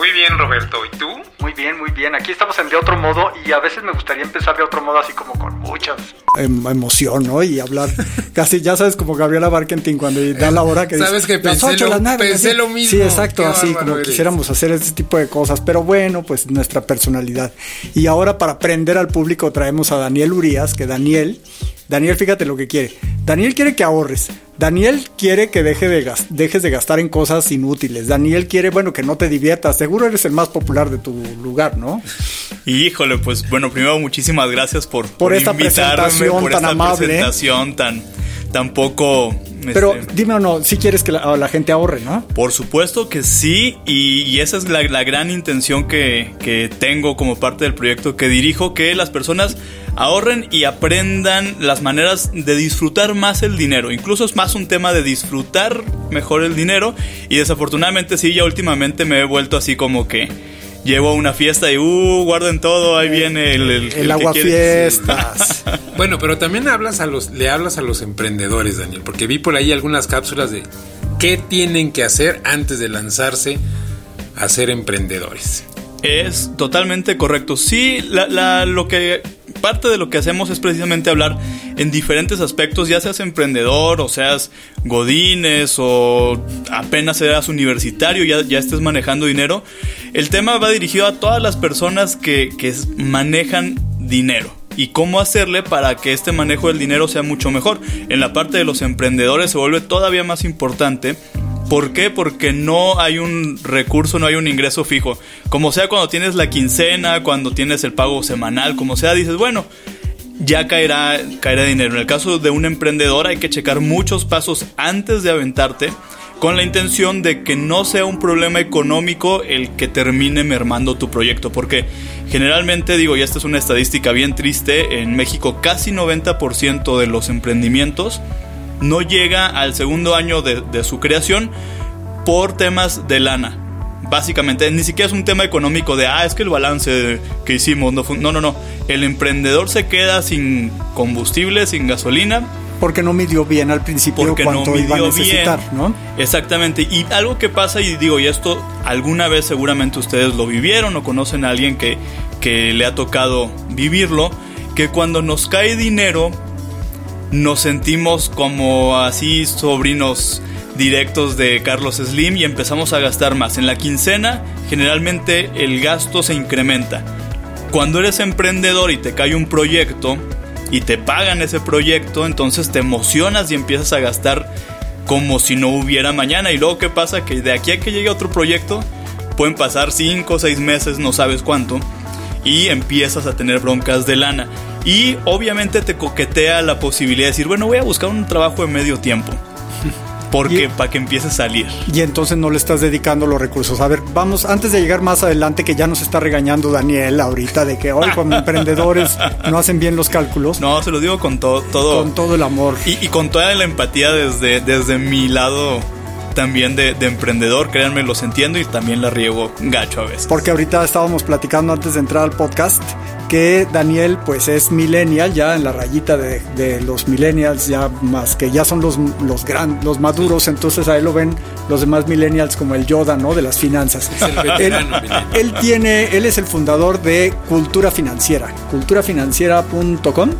Muy bien, Roberto. ¿Y tú? Muy bien, muy bien. Aquí estamos en De Otro Modo y a veces me gustaría empezar de otro modo así como con muchas em, emoción, ¿no? Y hablar casi, ya sabes, como Gabriela Barkentin cuando da la hora que Sabes que pensé, lo, mismo. Sí, exacto, así como quisiéramos hacer este tipo de cosas. Pero bueno, pues nuestra personalidad. Y ahora para aprender al público traemos a Daniel Urias, que Daniel Daniel, fíjate lo que quiere. Daniel quiere que ahorres. Daniel quiere que deje de dejes de gastar en cosas inútiles. Daniel quiere, bueno, que no te diviertas. Seguro eres el más popular de tu lugar, ¿no? Híjole, pues bueno, primero muchísimas gracias por, por, esta presentación tan amable. presentación tan, tan poco pero este, dime o no, si quieres que la, gente ahorre, ¿no? Por supuesto que sí, y, esa es la, gran intención que, que, tengo como parte del proyecto que dirijo, que las personas ahorren y aprendan las maneras de disfrutar más el dinero. Incluso es más un tema de disfrutar mejor el dinero, y desafortunadamente sí, ya últimamente me he vuelto así como que llevo a una fiesta y uh, guarden todo, ahí viene el, el, agua fiestas. bueno, pero también hablas a los, le hablas a los emprendedores, Daniel, porque vi por ahí algunas cápsulas de qué tienen que hacer antes de lanzarse a ser emprendedores. Es totalmente correcto. Sí, la, lo que parte de lo que hacemos es precisamente hablar en diferentes aspectos, ya seas emprendedor o seas godines o apenas seas universitario, ya, ya estés manejando dinero. El tema va dirigido a todas las personas que, que manejan dinero y cómo hacerle para que este manejo del dinero sea mucho mejor. En la parte de los emprendedores se vuelve todavía más importante ¿Por qué? Porque no hay un recurso, no hay un ingreso fijo. Como sea cuando tienes la quincena, cuando tienes el pago semanal, como sea, dices, bueno, ya caerá, caerá dinero. En el caso de un emprendedor hay que checar muchos pasos antes de aventarte con la intención de que no sea un problema económico el que termine mermando tu proyecto. Porque generalmente, digo, y esta es una estadística bien triste, en México casi 90% de los emprendimientos no llega al segundo año de, su creación por temas de lana. Básicamente, ni siquiera es un tema económico de, ah, es que el balance que hicimos no No, no, no. El emprendedor se queda sin combustible, sin gasolina. Porque no midió bien al principio porque cuánto no iba a necesitar, ¿no? Exactamente. Y algo que pasa, y digo, y esto alguna vez seguramente ustedes lo vivieron o conocen a alguien que, que le ha tocado vivirlo, que cuando nos cae dinero, nos sentimos como así sobrinos directos de Carlos Slim y empezamos a gastar más. En la quincena generalmente el gasto se incrementa. Cuando eres emprendedor y te cae un proyecto y te pagan ese proyecto, entonces te emocionas y empiezas a gastar como si no hubiera mañana. Y luego qué pasa que de aquí a que llegue otro proyecto pueden pasar 5 o 6 meses, no sabes cuánto, y empiezas a tener broncas de lana. Y obviamente te coquetea la posibilidad de decir, bueno, voy a buscar un trabajo de medio tiempo. Porque para que empiece a salir. Y entonces no le estás dedicando los recursos. A ver, vamos, antes de llegar más adelante, que ya nos está regañando Daniel ahorita de que hoy como emprendedores no hacen bien los cálculos. No, se lo digo con todo. todo con todo el amor. Y, con toda la empatía desde, desde mi lado también de, de, emprendedor, créanme, los entiendo y también la riego gacho a veces. Porque ahorita estábamos platicando antes de entrar al podcast que Daniel pues es millennial, ya en la rayita de, los millennials, ya más que ya son los, los, gran, los maduros, entonces ahí lo ven los demás millennials como el Yoda, ¿no? De las finanzas. él, tiene, él es el fundador de Cultura Financiera, culturafinanciera.com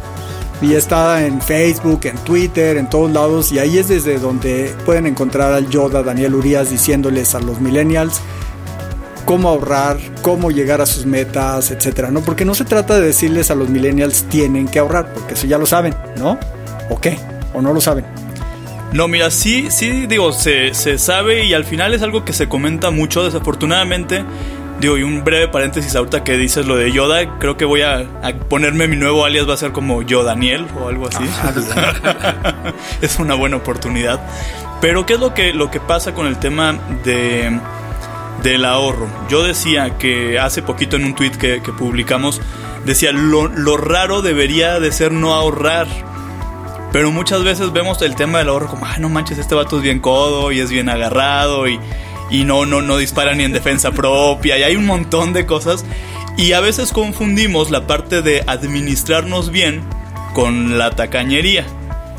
y está en Facebook, en Twitter, en todos lados y ahí es desde donde pueden encontrar al Yoda Daniel Urias diciéndoles a los millennials cómo ahorrar, cómo llegar a sus metas, etcétera, ¿no? Porque no se trata de decirles a los millennials tienen que ahorrar, porque eso ya lo saben, ¿no? ¿O qué? ¿O no lo saben? No, mira, sí, sí, digo, se, se sabe y al final es algo que se comenta mucho, desafortunadamente. Digo, y un breve paréntesis ahorita que dices lo de Yoda, creo que voy a, ponerme mi nuevo alias, va a ser como Yo Daniel o algo así. Ah, es una buena oportunidad. Pero ¿qué es lo que, lo que pasa con el tema de del ahorro. Yo decía que hace poquito en un tweet que, publicamos, decía, lo, raro debería de ser no ahorrar. Pero muchas veces vemos el tema del ahorro como, ah, no manches, este vato es bien codo y es bien agarrado y, y no, no, no dispara ni en defensa propia y hay un montón de cosas. Y a veces confundimos la parte de administrarnos bien con la tacañería,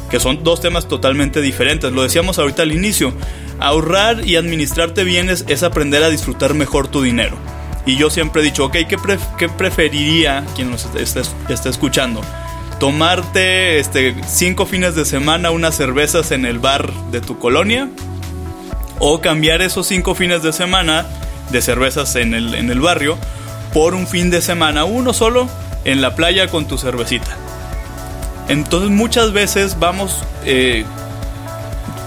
que son dos temas totalmente diferentes. Lo decíamos ahorita al inicio, ahorrar y administrarte bien es, aprender a disfrutar mejor tu dinero. Y yo siempre he dicho, ok, ¿qué, preferiría quien nos está, escuchando? tomarte este, cinco fines de semana unas cervezas en el bar de tu colonia o cambiar esos cinco fines de semana de cervezas en el, en el barrio por un fin de semana, uno solo, en la playa con tu cervecita. Entonces muchas veces vamos eh,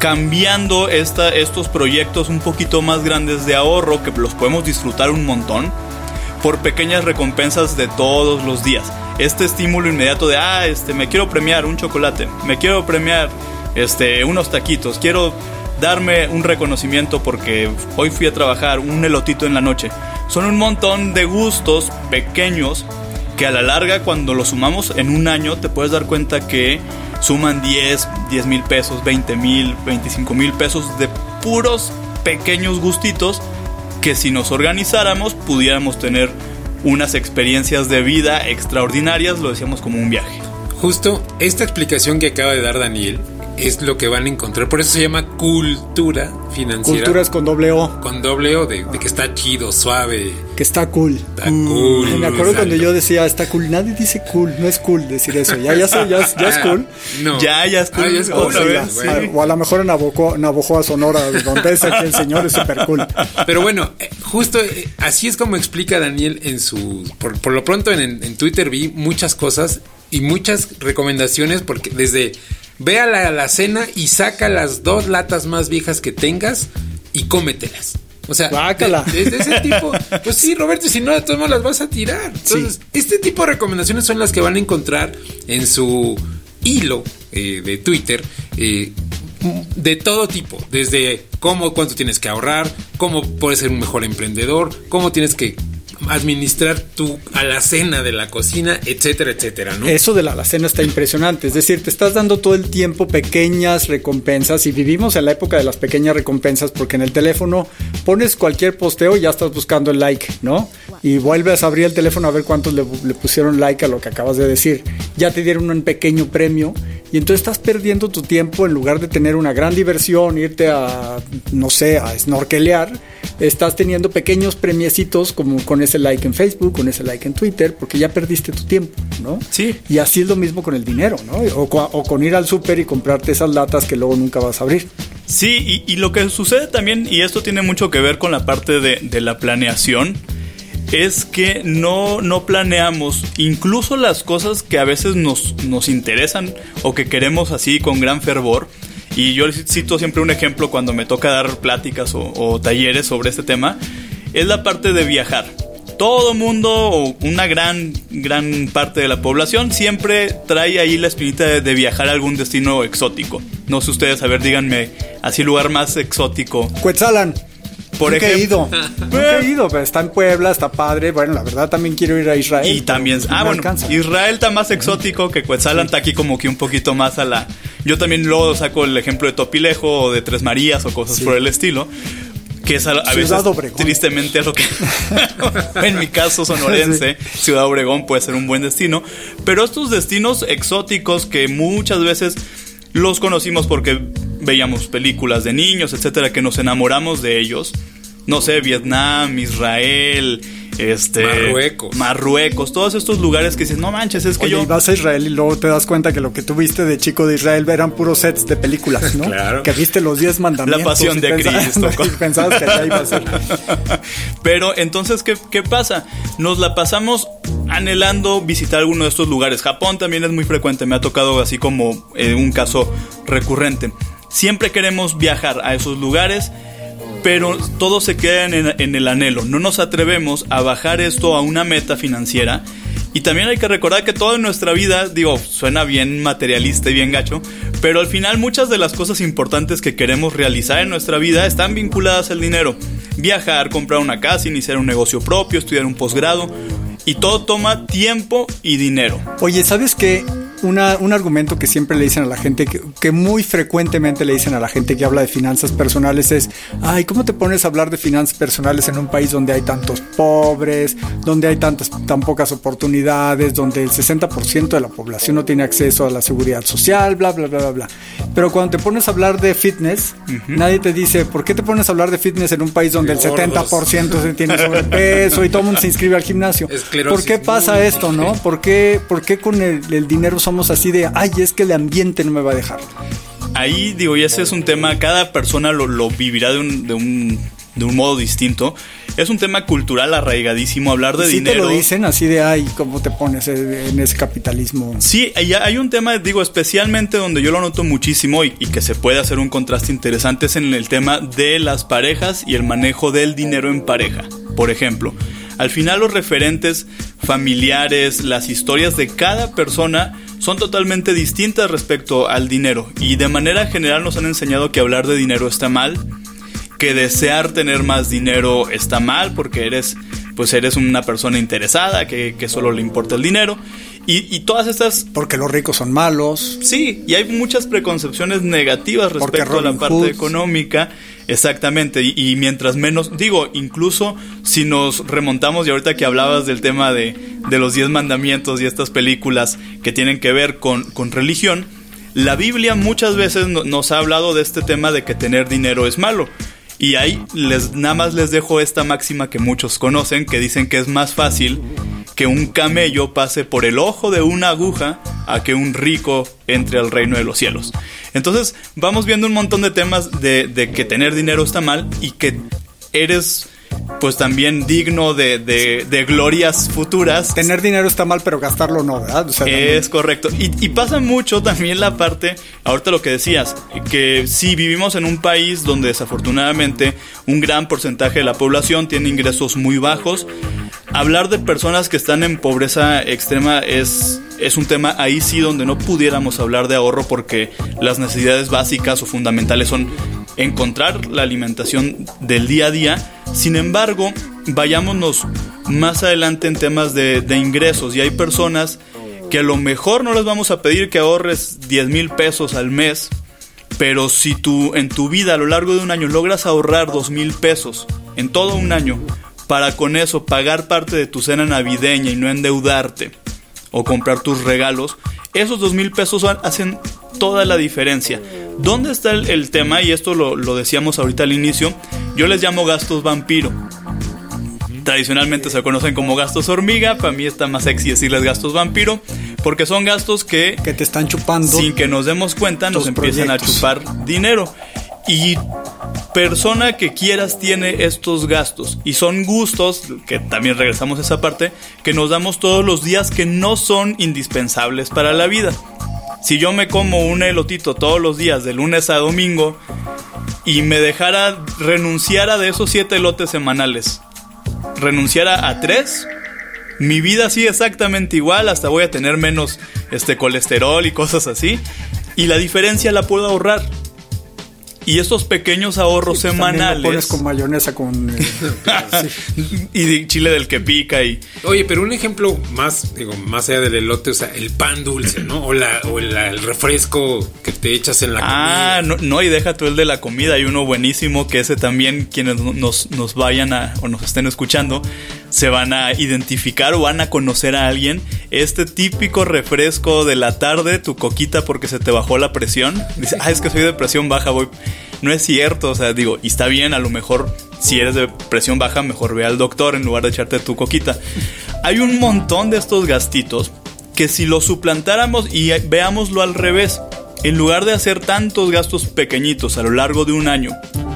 cambiando estos proyectos un poquito más grandes de ahorro, que los podemos disfrutar un montón, por pequeñas recompensas de todos los días. Este estímulo inmediato de, ah, este, me quiero premiar un chocolate, me quiero premiar este, unos taquitos, quiero darme un reconocimiento porque hoy fui a trabajar, un elotito en la noche. Son un montón de gustos pequeños que a la larga cuando lo sumamos en un año te puedes dar cuenta que suman 10, 10 mil pesos, 20 mil, 25 mil pesos de puros pequeños gustitos que si nos organizáramos pudiéramos tener unas experiencias de vida extraordinarias, lo decíamos como un viaje. Justo esta explicación que acaba de dar Daniel es lo que van a encontrar. Por eso se llama cultura financiera. Cultura es con doble O. Con doble O, de, que está chido, suave. Que está cool. Está cool. Me acuerdo cuando yo decía, está cool. Nadie dice cool, no es cool decir eso. Ya, ya, ya, ya es cool. No. Ya, ya es cool. O, a lo mejor en Navojoa, Sonora, donde es aquí el señor, es súper cool. Pero bueno, eh, justo eh, así es como explica Daniel en su... Por, lo pronto en, en Twitter vi muchas cosas y muchas recomendaciones porque desde Ve a la cena y saca las dos latas más viejas que tengas y cómetelas. O sea, de, ese tipo. Pues sí, Roberto, si no, de todos modos las vas a tirar. Entonces, este tipo de recomendaciones son las que van a encontrar en su hilo eh, de Twitter. Eh, de todo tipo, desde cómo, cuánto tienes que ahorrar, cómo puedes ser un mejor emprendedor, cómo tienes que administrar tu alacena de la cocina, etcétera, etcétera, ¿no? Eso de la alacena está impresionante, es decir, te estás dando todo el tiempo pequeñas recompensas y vivimos en la época de las pequeñas recompensas porque en el teléfono pones cualquier posteo y ya estás buscando el like, ¿no? Y vuelves a abrir el teléfono a ver cuántos le, pusieron like a lo que acabas de decir. Ya te dieron un pequeño premio y entonces estás perdiendo tu tiempo en lugar de tener una gran diversión, irte a, no sé, a snorkelear, estás teniendo pequeños premiecitos como con ese like en Facebook, con ese like en Twitter, porque ya perdiste tu tiempo, ¿no? Sí. Y así es lo mismo con el dinero, ¿no? O, con ir al súper y comprarte esas latas que luego nunca vas a abrir. Sí, y, lo que sucede también, y esto tiene mucho que ver con la parte de, de la planeación, es que no, no planeamos incluso las cosas que a veces nos, nos interesan o que queremos así con gran fervor. Y yo cito siempre un ejemplo cuando me toca dar pláticas o, talleres sobre este tema, es la parte de viajar. Todo mundo o una gran, gran parte de la población siempre trae ahí la espinita de, viajar a algún destino exótico. No sé ustedes, a ver, díganme, así lugar más exótico. Cuetzalan. Por ejemplo, he ido. he ido, pero está en Puebla, está padre. Bueno, la verdad también quiero ir a Israel. Y también, ah, bueno, Israel está más exótico que Cuetzalan, está aquí como que un poquito más a la. Yo también luego saco el ejemplo de Topilejo o de Tres Marías o cosas por el estilo que es a, veces tristemente lo que en mi caso sonorense, Ciudad Obregón puede ser un buen destino, pero estos destinos exóticos que muchas veces los conocimos porque veíamos películas de niños, etcétera, que nos enamoramos de ellos. No sé, Vietnam, Israel, este Marruecos. Marruecos, todos estos lugares que dices, no manches, es que yo. Y vas a Israel y luego te das cuenta que lo que tuviste de chico de Israel eran puros sets de películas, ¿no? claro. Que viste los 10 mandamientos. La pasión de Cristo. y pensabas que allá iba a ser. Pero entonces, ¿qué, ¿qué pasa? Nos la pasamos anhelando visitar alguno de estos lugares. Japón también es muy frecuente, me ha tocado así como eh, un caso recurrente. Siempre queremos viajar a esos lugares, pero todo se queda en, el anhelo. No nos atrevemos a bajar esto a una meta financiera. Y también hay que recordar que toda nuestra vida, digo, suena bien materialista y bien gacho, pero al final muchas de las cosas importantes que queremos realizar en nuestra vida están vinculadas al dinero. Viajar, comprar una casa, iniciar un negocio propio, estudiar un posgrado, y todo toma tiempo y dinero. Oye, ¿sabes qué? Una, un argumento que siempre le dicen a la gente, que, que, muy frecuentemente le dicen a la gente que habla de finanzas personales es, ay, ¿cómo te pones a hablar de finanzas personales en un país donde hay tantos pobres, donde hay tantas, tan pocas oportunidades, donde el 60% de la población no tiene acceso a la seguridad social, bla, bla, bla, bla, bla? Pero cuando te pones a hablar de fitness, nadie te dice, ¿por qué te pones a hablar de fitness en un país donde el 70% se tiene sobrepeso y todo el mundo se inscribe al gimnasio? ¿Por qué pasa esto, no? ¿Por qué, por qué con el, dinero así de, ay, es que el ambiente no me va a dejar? Ahí digo, y ese es un tema, cada persona lo, lo vivirá de un, de un de un modo distinto. Es un tema cultural arraigadísimo hablar de dinero. Sí te lo dicen así de ay, cómo te pones en ese capitalismo. Sí, hay un tema, digo, especialmente donde yo lo noto muchísimo y, que se puede hacer un contraste interesante es en el tema de las parejas y el manejo del dinero en pareja. Por ejemplo, al final los referentes familiares, las historias de cada persona son totalmente distintas respecto al dinero. Y de manera general nos han enseñado que hablar de dinero está mal, que desear tener más dinero está mal porque eres pues eres una persona interesada que, solo le importa el dinero. Y, todas estas porque los ricos son malos. Sí y hay muchas preconcepciones negativas respecto a la parte económica exactamente y, mientras menos digo incluso si nos remontamos y ahorita que hablabas del tema de, de los diez mandamientos y estas películas que tienen que ver con, con religión la Biblia muchas veces nos ha hablado de este tema de que tener dinero es malo y ahí les, nada más les dejo esta máxima que muchos conocen, que dicen que es más fácil que un camello pase por el ojo de una aguja a que un rico entre al reino de los cielos. Entonces vamos viendo un montón de temas de, de que tener dinero está mal y que eres pues también digno de, de, glorias futuras. Tener dinero está mal, pero gastarlo no, ¿verdad? es correcto. Y, pasa mucho también la parte, ahorita lo que decías, que si vivimos en un país donde desafortunadamente un gran porcentaje de la población tiene ingresos muy bajos, hablar de personas que están en pobreza extrema es, es un tema ahí sí donde no pudiéramos hablar de ahorro porque las necesidades básicas o fundamentales son encontrar la alimentación del día a día. Sin embargo, vayámonos más adelante en temas de, ingresos y hay personas que a lo mejor no les vamos a pedir que ahorres 10 mil pesos al mes, pero si tú en tu vida a lo largo de un año logras ahorrar 2 mil pesos en todo un año para con eso pagar parte de tu cena navideña y no endeudarte o comprar tus regalos, esos 2 mil pesos hacen toda la diferencia. ¿Dónde está el, tema? Y esto lo, decíamos ahorita al inicio. Yo les llamo gastos vampiro. Tradicionalmente se conocen como gastos hormiga. Para mí está más sexy decirles gastos vampiro. Porque son gastos que... Que te están chupando. Sin que nos demos cuenta, nos empiezan a chupar dinero. Y persona que quieras tiene estos gastos y son gustos, que también regresamos a esa parte, que nos damos todos los días que no son indispensables para la vida. Si yo me como un elotito todos los días, de lunes a domingo, y me dejara, renunciara de esos siete elotes semanales, renunciara a tres, mi vida sigue exactamente igual, hasta voy a tener menos este colesterol y cosas así. Y la diferencia la puedo ahorrar. Y esos pequeños ahorros pues semanales. Lo pones con mayonesa con. Eh, y chile del que pica y. Oye, pero un ejemplo más, digo, más allá del elote, o sea, el pan dulce, ¿no? O, la, o el refresco que te echas en la comida. Ah, no, no, y deja tú el de la comida. Hay uno buenísimo que ese también, quienes nos, nos vayan a o nos estén escuchando, se van a identificar o van a conocer a alguien. Este típico refresco de la tarde, tu coquita porque se te bajó la presión. Dice, ah, es que soy de presión baja, voy no es cierto, o sea, digo, y está bien, a lo mejor si eres de presión baja, mejor ve al doctor en lugar de echarte tu coquita. Hay un montón de estos gastitos que si los suplantáramos y veámoslo al revés, en lugar de hacer tantos gastos pequeñitos a lo largo de un año,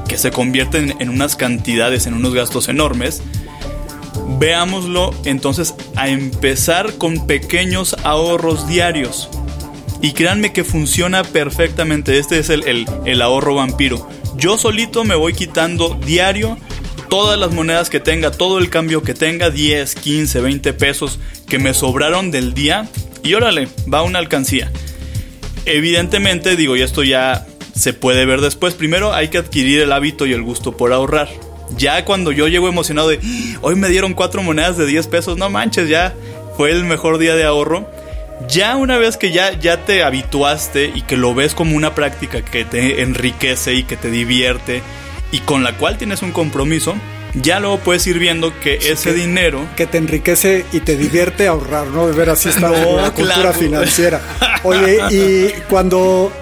que se convierten en unas cantidades, en unos gastos enormes, veámoslo entonces a empezar con pequeños ahorros diarios. Y créanme que funciona perfectamente. Este es el, el, ahorro vampiro. Yo solito me voy quitando diario todas las monedas que tenga, todo el cambio que tenga, 10, 15, 20 pesos que me sobraron del día. Y órale, va una alcancía. Evidentemente, digo, y esto ya se puede ver después. Primero hay que adquirir el hábito y el gusto por ahorrar. Ya cuando yo llego emocionado de, hoy me dieron cuatro monedas de 10 pesos, no manches, ya fue el mejor día de ahorro Ya una vez que ya, ya te habituaste y que lo ves como una práctica que te enriquece y que te divierte y con la cual tienes un compromiso, ya luego puedes ir viendo que ese dinero... Que te enriquece y te divierte ahorrar, ¿no? De ver así está la cultura financiera. Oye, y cuando...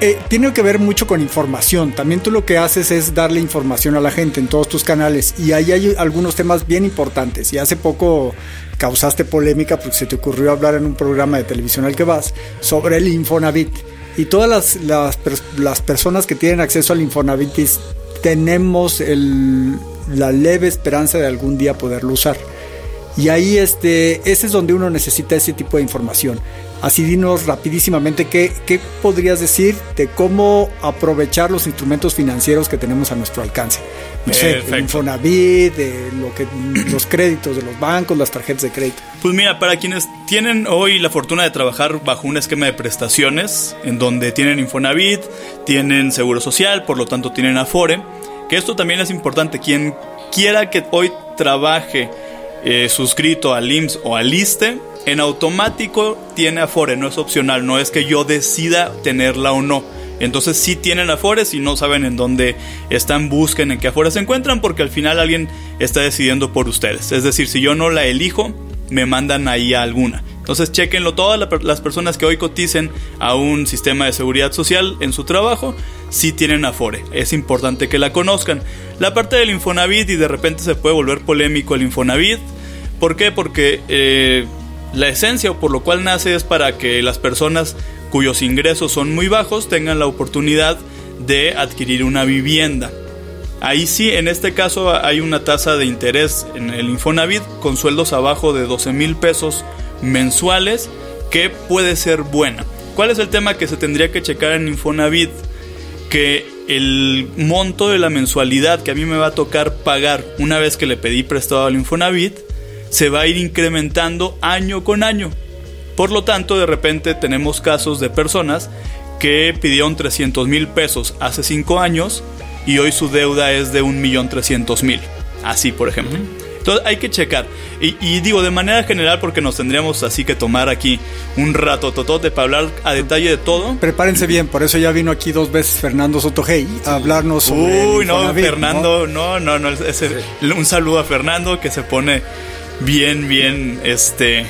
Eh, tiene que ver mucho con información. También tú lo que haces es darle información a la gente en todos tus canales. Y ahí hay algunos temas bien importantes. Y hace poco causaste polémica porque se te ocurrió hablar en un programa de televisión al que vas sobre el Infonavit. Y todas las, las, las personas que tienen acceso al Infonavit tenemos el, la leve esperanza de algún día poderlo usar. Y ahí este, ese es donde uno necesita ese tipo de información. Así dinos rapidísimamente qué, qué podrías decir de cómo aprovechar los instrumentos financieros que tenemos a nuestro alcance. No sé, el Infonavit, de lo que, los créditos de los bancos, las tarjetas de crédito. Pues mira, para quienes tienen hoy la fortuna de trabajar bajo un esquema de prestaciones, en donde tienen Infonavit, tienen Seguro Social, por lo tanto tienen Afore, que esto también es importante. Quien quiera que hoy trabaje eh, suscrito al IMSS o al ISTE, en automático tiene Afore, no es opcional, no es que yo decida tenerla o no. Entonces sí tienen Afore, si no saben en dónde están, busquen en qué Afore se encuentran, porque al final alguien está decidiendo por ustedes. Es decir, si yo no la elijo, me mandan ahí a alguna. Entonces, chequenlo todas las personas que hoy coticen a un sistema de seguridad social en su trabajo, si tienen Afore. Es importante que la conozcan. La parte del Infonavit y de repente se puede volver polémico el Infonavit. ¿Por qué? Porque eh, la esencia por lo cual nace es para que las personas cuyos ingresos son muy bajos tengan la oportunidad de adquirir una vivienda. Ahí sí, en este caso hay una tasa de interés en el Infonavit con sueldos abajo de 12 mil pesos mensuales que puede ser buena. ¿Cuál es el tema que se tendría que checar en Infonavit? Que el monto de la mensualidad que a mí me va a tocar pagar una vez que le pedí prestado al Infonavit se va a ir incrementando año con año. Por lo tanto, de repente tenemos casos de personas que pidieron 300 mil pesos hace 5 años y hoy su deuda es de 1.300.000. Así, por ejemplo. Entonces hay que checar. Y, digo de manera general porque nos tendríamos así que tomar aquí un rato totote para hablar a detalle de todo. Prepárense bien, por eso ya vino aquí dos veces Fernando Sotogey a hablarnos sobre... Uy, no, Fernando, no, no, no, un saludo a Fernando que se pone bien, bien, este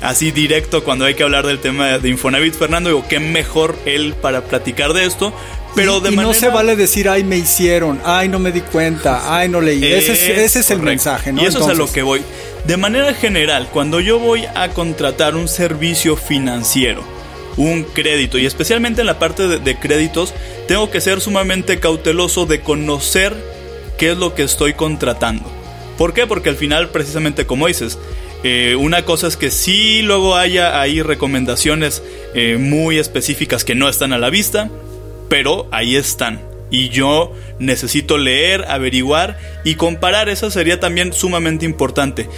así directo cuando hay que hablar del tema de Infonavit. Fernando, digo, qué mejor él para platicar de esto. Pero y, no se vale decir, ay, me hicieron, ay, no me di cuenta, ay, no leí. ese es, el mensaje, ¿no? Y eso es a lo que voy. De manera general, cuando yo voy a contratar un servicio financiero, un crédito, y especialmente en la parte de, créditos, tengo que ser sumamente cauteloso de conocer qué es lo que estoy contratando. ¿Por qué? Porque al final, precisamente como dices, eh, una cosa es que sí luego haya ahí recomendaciones eh, muy específicas que no están a la vista pero ahí están. Y yo necesito leer, averiguar y comparar. Eso sería también sumamente importante.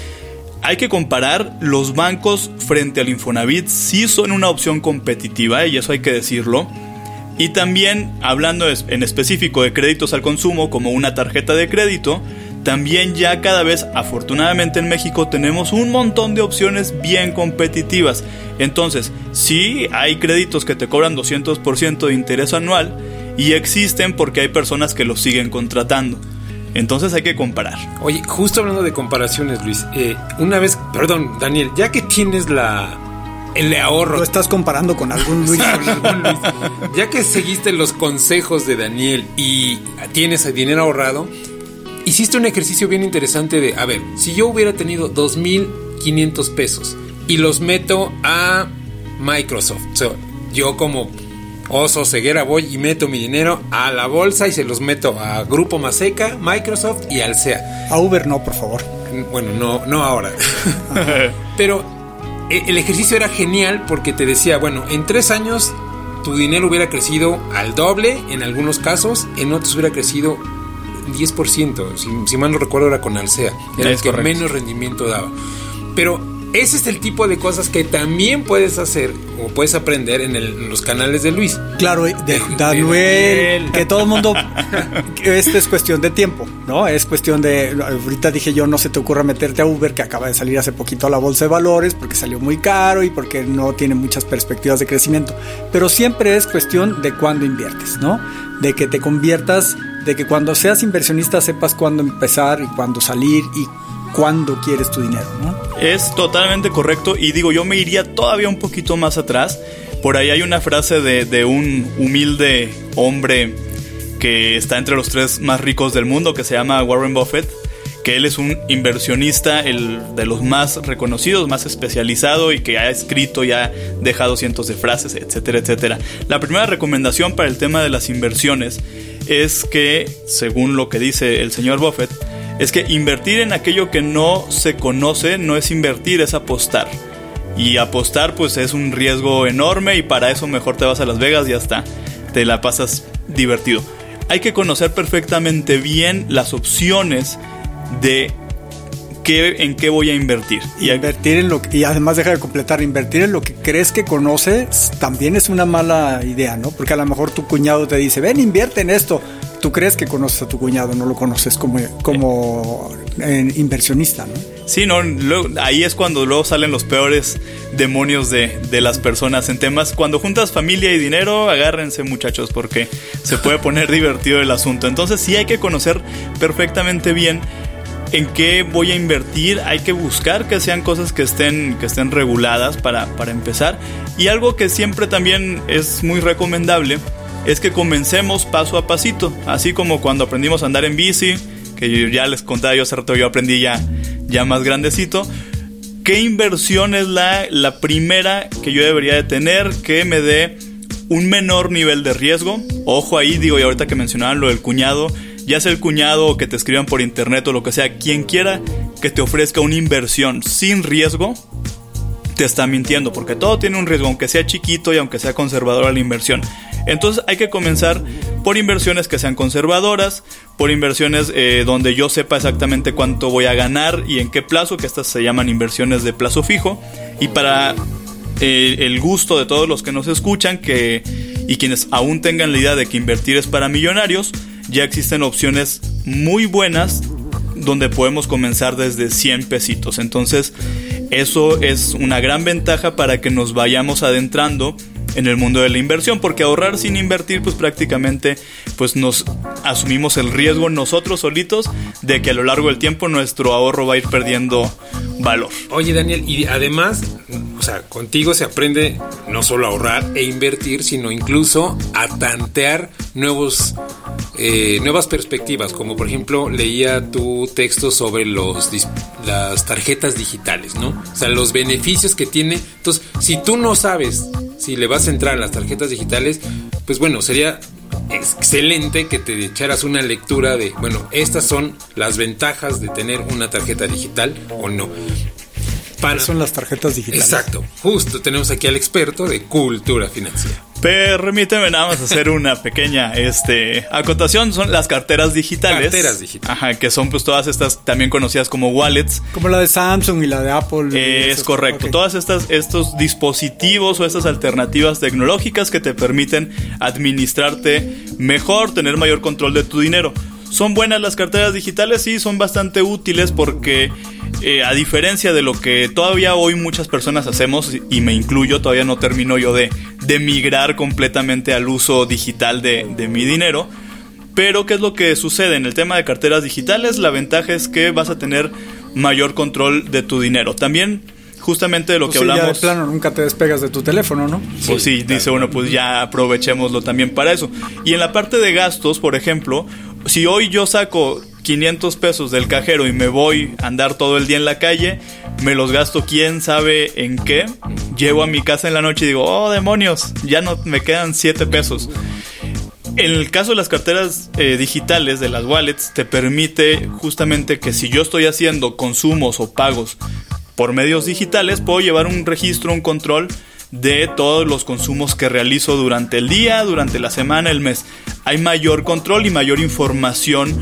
Hay que comparar los bancos frente al Infonavit. Sí son una opción competitiva y eso hay que decirlo. Y también hablando en específico de créditos al consumo como una tarjeta de crédito, también ya cada vez, afortunadamente en México, tenemos un montón de opciones bien competitivas. Entonces, sí hay créditos que te cobran 200% de interés anual y existen porque hay personas que los siguen contratando. Entonces hay que comparar. Oye, justo hablando de comparaciones, Luis, eh, una vez, perdón, Daniel, ya que tienes la el ahorro. Lo estás comparando con algún Luis. con Luis. Ya que seguiste los consejos de Daniel y tienes el dinero ahorrado, hiciste un ejercicio bien interesante de, a ver, si yo hubiera tenido 2.500 pesos y los meto a Microsoft, yo como oso ceguera voy y meto mi dinero a la bolsa y se los meto a Grupo Maseca, Microsoft y al SEA. A Uber no, por favor. Bueno, no, no ahora. Pero e, el ejercicio era genial porque te decía, bueno, en tres años tu dinero hubiera crecido al doble en algunos casos, en otros hubiera crecido 10%, si, si mal no recuerdo era con Alsea, era el que menos rendimiento daba. Pero ese es el tipo de cosas que también puedes hacer o puedes aprender en, los canales de Luis. Claro, de, Daniel, que todo el mundo, esto es cuestión de tiempo, ¿no? Es cuestión de, ahorita dije yo, no se te ocurra meterte a Uber, que acaba de salir hace poquito a la bolsa de valores, porque salió muy caro y porque no tiene muchas perspectivas de crecimiento. Pero siempre es cuestión de cuándo inviertes, ¿no? De que te conviertas, de que cuando seas inversionista sepas cuándo empezar y cuándo salir y cuándo quieres tu dinero, ¿no? Es totalmente correcto y digo, yo me iría todavía un poquito más atrás. Por ahí hay una frase de, un humilde hombre que está entre los tres más ricos del mundo, que se llama Warren Buffett, que él es un inversionista el, de los más reconocidos, más especializado y que ha escrito y ha dejado cientos de frases, etcétera, etcétera. La primera recomendación para el tema de las inversiones es que, según lo que dice el señor Buffett, es que invertir en aquello que no se conoce no es invertir, es apostar. Y apostar pues es un riesgo enorme y para eso mejor te vas a Las Vegas y ya está. Te la pasas divertido. Hay que conocer perfectamente bien las opciones de qué, en qué voy a invertir. Y invertir en lo que, y además deja de completar, invertir en lo que crees que conoces también es una mala idea, ¿no? Porque a lo mejor tu cuñado te dice, ven, invierte en esto tú crees que conoces a tu cuñado, no lo conoces como, como eh, inversionista, ¿no? Sí, no, ahí es cuando luego salen los peores demonios de, de, las personas en temas. Cuando juntas familia y dinero, agárrense muchachos, porque se puede poner divertido el asunto. Entonces sí hay que conocer perfectamente bien en qué voy a invertir. Hay que buscar que sean cosas que estén, que estén reguladas para, para empezar. Y algo que siempre también es muy recomendable es que comencemos paso a pasito, así como cuando aprendimos a andar en bici, que ya les contaba yo hace rato, yo aprendí ya, ya más grandecito. ¿Qué inversión es la, la primera que yo debería de tener que me dé un menor nivel de riesgo? Ojo ahí, digo, y ahorita que mencionaban lo del cuñado, ya sea el cuñado o que te escriban por internet o lo que sea, quien quiera que te ofrezca una inversión sin riesgo, te está mintiendo, porque todo tiene un riesgo, aunque sea chiquito y aunque sea conservadora la inversión. Entonces hay que comenzar por inversiones que sean conservadoras, por inversiones eh, donde yo sepa exactamente cuánto voy a ganar y en qué plazo, que estas se llaman inversiones de plazo fijo. Y para eh, el gusto de todos los que nos escuchan que, y quienes aún tengan la idea de que invertir es para millonarios, ya existen opciones muy buenas donde podemos comenzar desde 100 pesitos. Entonces, eso es una gran ventaja para que nos vayamos adentrando en el mundo de la inversión, porque ahorrar sin invertir, pues prácticamente pues nos asumimos el riesgo nosotros solitos de que a lo largo del tiempo nuestro ahorro va a ir perdiendo valor. Oye Daniel, y además, o sea, contigo se aprende no solo a ahorrar e invertir, sino incluso a tantear nuevos eh, nuevas perspectivas, como por ejemplo leía tu texto sobre los las tarjetas digitales, ¿no? O sea, los beneficios que tiene. Entonces, si tú no sabes si le vas a entrar a las tarjetas digitales, pues bueno, sería excelente que te echaras una lectura de, bueno, estas son las ventajas de tener una tarjeta digital o no. Para... Son las tarjetas digitales. Exacto, justo tenemos aquí al experto de cultura financiera. Permíteme nada más hacer una pequeña este, acotación. Son las carteras digitales. Carteras digitales. Ajá, que son pues todas estas también conocidas como wallets. Como la de Samsung y la de Apple. es correcto. Todas estas estos dispositivos o estas alternativas tecnológicas que te permiten administrarte mejor, tener mayor control de tu dinero. ¿Son buenas las carteras digitales? Sí, son bastante útiles porque eh, a diferencia de lo que todavía hoy muchas personas hacemos, y me incluyo, todavía no termino yo de, de migrar completamente al uso digital de, de mi dinero. Pero, ¿qué es lo que sucede? En el tema de carteras digitales, la ventaja es que vas a tener mayor control de tu dinero. También justamente de lo pues que hablamos. Ya de plano, nunca te despegas de tu teléfono, ¿no? Pues sí, dice uno, pues ya aprovechémoslo también para eso. Y en la parte de gastos, por ejemplo, si hoy yo saco 500 pesos del cajero y me voy a andar todo el día en la calle, me los gasto quién sabe en qué, llego a mi casa en la noche y digo, oh demonios, ya no me quedan 7 pesos. En el caso de las carteras eh, digitales, de las wallets, te permite justamente que si yo estoy haciendo consumos o pagos por medios digitales, puedo llevar un registro, un control de todos los consumos que realizo durante el día, durante la semana, el mes. Hay mayor control y mayor información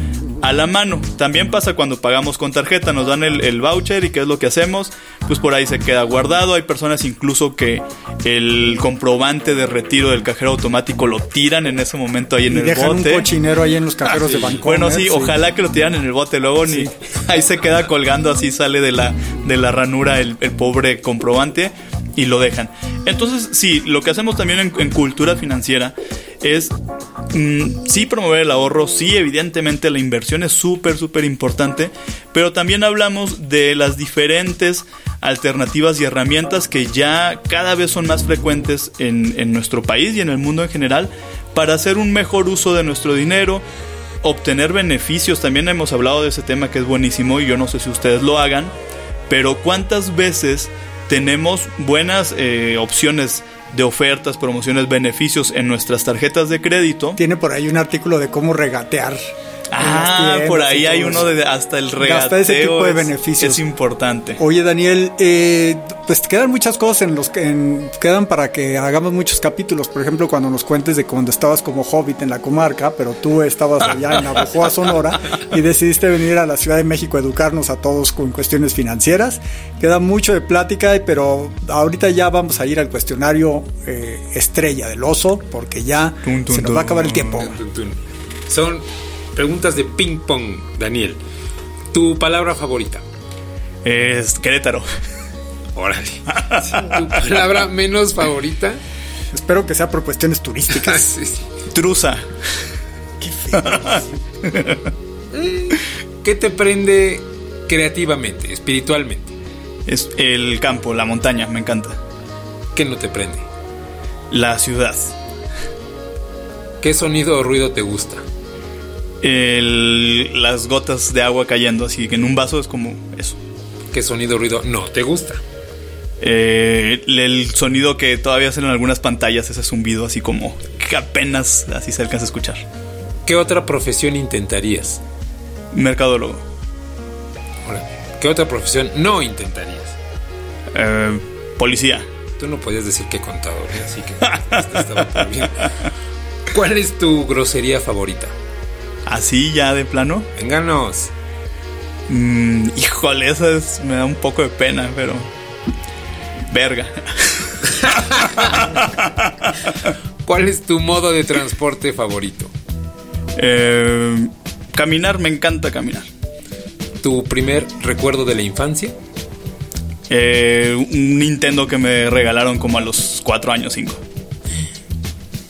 a la mano. También pasa cuando pagamos con tarjeta, nos dan el, voucher y qué es lo que hacemos, pues por ahí se queda guardado. Hay personas incluso que el comprobante de retiro del cajero automático lo tiran en ese momento ahí en el dejan bote. un cochinero ahí en los cajeros de banco. Bueno, sí, ojalá que lo tiran en el bote, luego ni ahí se queda colgando, así sale de la, de la ranura el, pobre comprobante y lo dejan. Entonces, sí, lo que hacemos también en cultura financiera es mm, sí promover el ahorro, sí evidentemente la inversión es súper, súper importante, pero también hablamos de las diferentes alternativas y herramientas que ya cada vez son más frecuentes en, en nuestro país y en el mundo en general para hacer un mejor uso de nuestro dinero, obtener beneficios. También hemos hablado de ese tema que es buenísimo y yo no sé si ustedes lo hagan, pero cuántas veces tenemos buenas eh, opciones de ofertas, promociones, beneficios en nuestras tarjetas de crédito. Tiene por ahí un artículo de cómo regatear Ah, por ahí hay uno de hasta el regateo. ese tipo de beneficios. Es importante. Oye, Daniel, eh, pues quedan muchas cosas en los que quedan para que hagamos muchos capítulos. Por ejemplo, cuando nos cuentes de cuando estabas como hobbit en la comarca, pero tú estabas allá en Navajoa, Sonora, y decidiste venir a la Ciudad de México a educarnos a todos con cuestiones financieras. Queda mucho de plática, pero ahorita ya vamos a ir al cuestionario eh, estrella del oso, porque ya se nos va a acabar el tiempo. Son preguntas de ping pong, Daniel. ¿Tu palabra favorita? Es Querétaro. Órale. ¿Tu palabra menos favorita? Espero que sea por cuestiones turísticas. Truza. Qué feo. ¿Qué te prende creativamente, espiritualmente? Es el campo, la montaña, me encanta. ¿Qué no te prende? La ciudad. ¿Qué sonido o ruido te gusta? Las gotas de agua cayendo, así que en un vaso es como eso. ¿Qué sonido ruido no te gusta? Eh, el sonido que todavía hacen en algunas pantallas, ese zumbido así como que apenas así se alcanza a escuchar. ¿Qué otra profesión intentarías? Mercadólogo. ¿Qué otra profesión no intentarías? Eh, policía. Tú no podías decir que contador, ¿eh? así que estaba bien. ¿Cuál es tu grosería favorita? ¿Así ya de plano? Vénganos. Mm, híjole, eso me da un poco de pena, pero. Verga. ¿Cuál es tu modo de transporte favorito? Eh, caminar, me encanta caminar. ¿Tu primer recuerdo de la infancia? Eh, un Nintendo que me regalaron como a los 4 años, 5.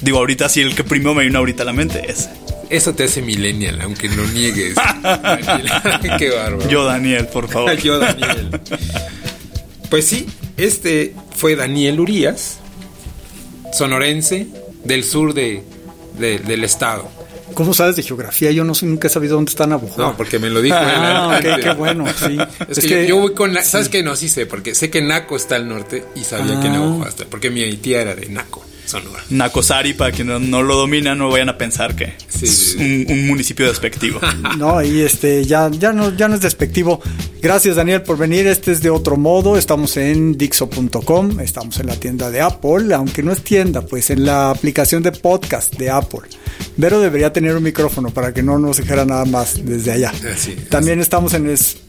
Digo, ahorita sí, el que primero me vino ahorita a la mente es eso te hace millennial, aunque lo niegues. Qué bárbaro. Yo, Daniel, por favor. Yo, Daniel. Pues sí, este fue Daniel Urias, sonorense, del sur de, del estado. ¿Cómo sabes de geografía? Yo no sé, nunca he sabido dónde está Navajo. No, porque me lo dijo ah, él. qué bueno, sí. Es, que, yo, voy con... ¿Sabes qué? No, sí sé, porque sé que Naco está al norte y sabía que ah. Navajo está, porque mi tía era de Naco. Sonora. Nacosari, para quienes no, lo dominan, no vayan a pensar que es un, municipio despectivo. no, y este, ya, ya, no, ya no es despectivo. Gracias, Daniel, por venir. Este es de otro modo. Estamos en Dixo.com, estamos en la tienda de Apple, aunque no es tienda, pues en la aplicación de podcast de Apple. Vero debería tener un micrófono para que no nos dijera nada más desde allá. También estamos en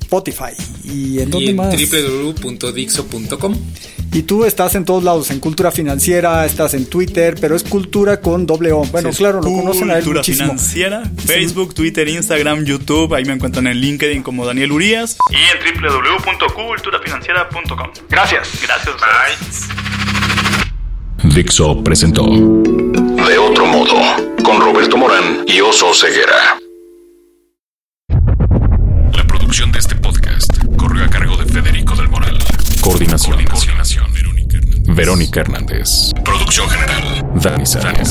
Spotify. ¿Y en dónde más? www.dixo.com. Y tú estás en todos lados, en cultura financiera, estás en Twitter, pero es cultura con doble O. Bueno, claro, lo conocen a él Cultura financiera, Facebook, Twitter, Instagram, YouTube, ahí me encuentran en LinkedIn como Daniel Urias. Y en www.culturafinanciera.com. Gracias. Gracias. Bye. Dixo presentó De otro modo, con Roberto Morán y Oso Ceguera. La producción de este podcast corrió a cargo de Federico del Moral. Coordinación. Verónica Hernández. Verónica Hernández. Producción general. Dani Sadia.